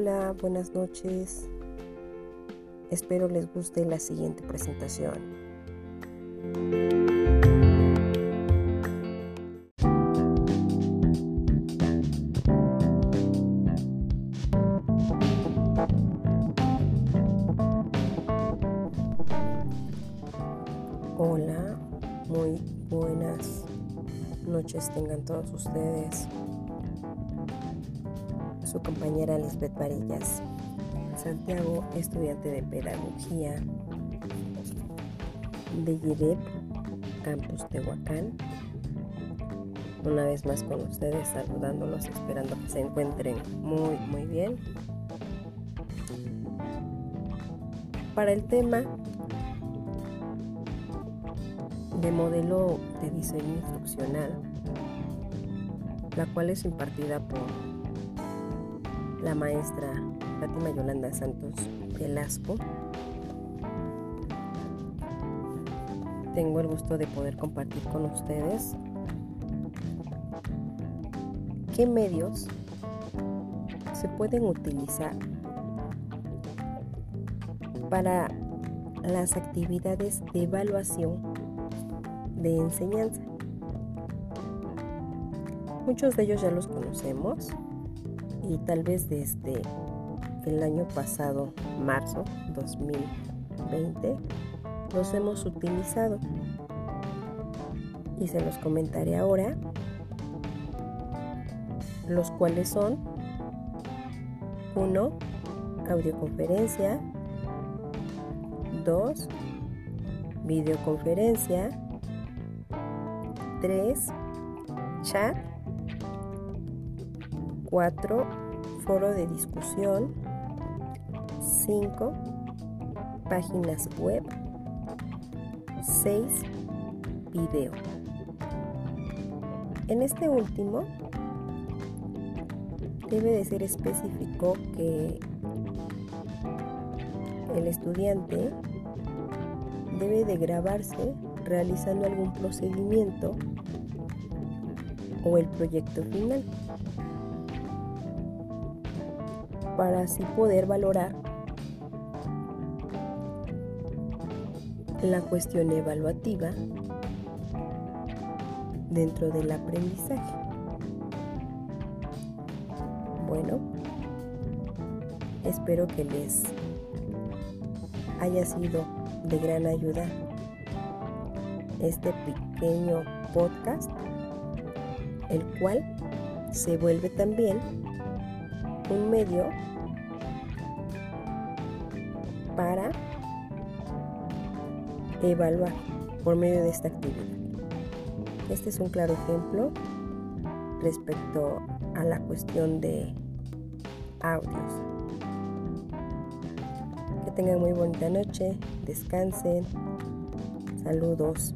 Hola, buenas noches. Espero les guste la siguiente presentación. Hola, muy buenas noches tengan todos ustedes su compañera Lisbeth Varillas. Santiago, estudiante de Pedagogía de YEDEP, Campus Tehuacán. Una vez más con ustedes, saludándolos, esperando que se encuentren muy, muy bien. Para el tema de modelo de diseño instruccional, la cual es impartida por la maestra Fátima Yolanda Santos Velasco. Tengo el gusto de poder compartir con ustedes qué medios se pueden utilizar para las actividades de evaluación de enseñanza. Muchos de ellos ya los conocemos, y tal vez desde el año pasado, marzo 2020, los hemos utilizado. Y se los comentaré ahora, los cuales son 1. Audioconferencia 2. Videoconferencia 3. Chat 4. Foro de discusión. 5. Páginas web. 6. Video. En este último, debe de ser específico que el estudiante debe de grabarse realizando algún procedimiento o el proyecto final. Para así poder valorar la cuestión evaluativa dentro del aprendizaje. Bueno, espero que les haya sido de gran ayuda este pequeño podcast, el cual se vuelve también un medio para evaluar por medio de esta actividad. Este es un claro ejemplo respecto a la cuestión de audios. Que tengan muy bonita noche, descansen, saludos.